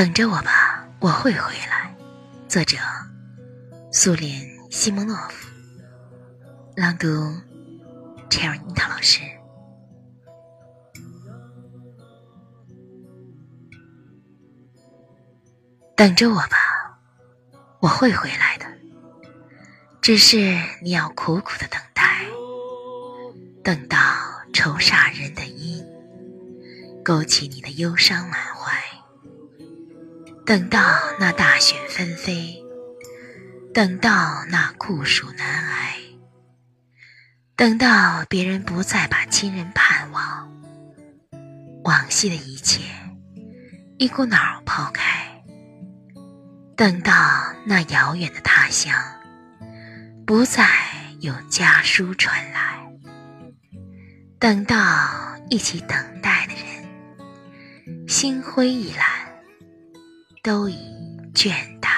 等着我吧，我会回来。作者：苏联西蒙诺夫。朗读：Cherry 樱桃老师。等着我吧，我会回来的。只是你要苦苦的等待，等到愁煞人的音勾起你的忧伤满怀，等到那大雪纷飞，等到那酷暑难挨，等到别人不再把亲人盼望，往昔的一切一股脑抛开。等到那遥远的他乡不再有家书传来，等到一起等待的人心灰意懒，都已倦怠。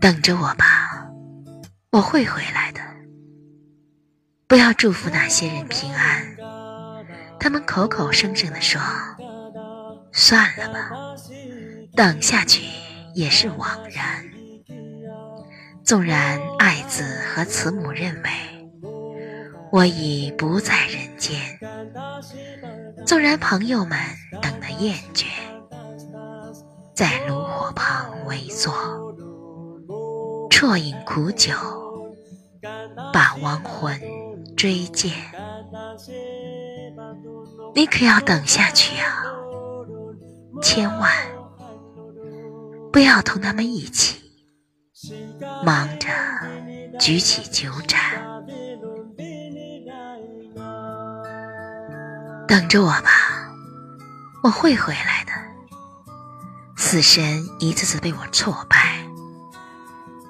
等着我吧，我会回来的。不要祝福那些人平安，他们口口声声的说。算了吧，等下去也是枉然。纵然爱子和慈母认为我已不在人间，纵然朋友们等得厌倦，在炉火旁围坐，啜饮苦酒，把亡魂追见，你可要等下去啊！千万不要同他们一起忙着举起酒盏，等着我吧，我会回来的。死神一次次被我挫败，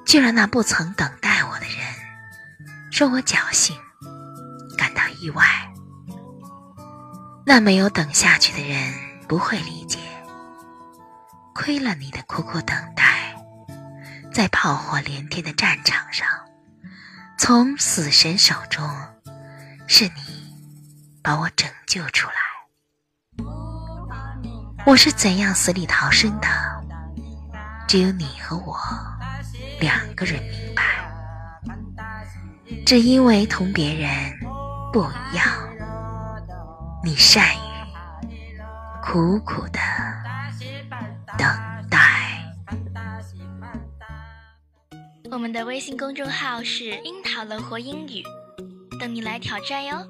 就让那不曾等待我的人说我侥幸，感到意外。那没有等下去的人不会理解。亏了你的苦苦等待，在炮火连天的战场上，从死神手中，是你把我拯救出来。我是怎样死里逃生的，只有你和我两个人明白。只因为同别人不一样，你善于苦苦的。等待。我们的微信公众号是“樱桃乐活英语”，等你来挑战哟。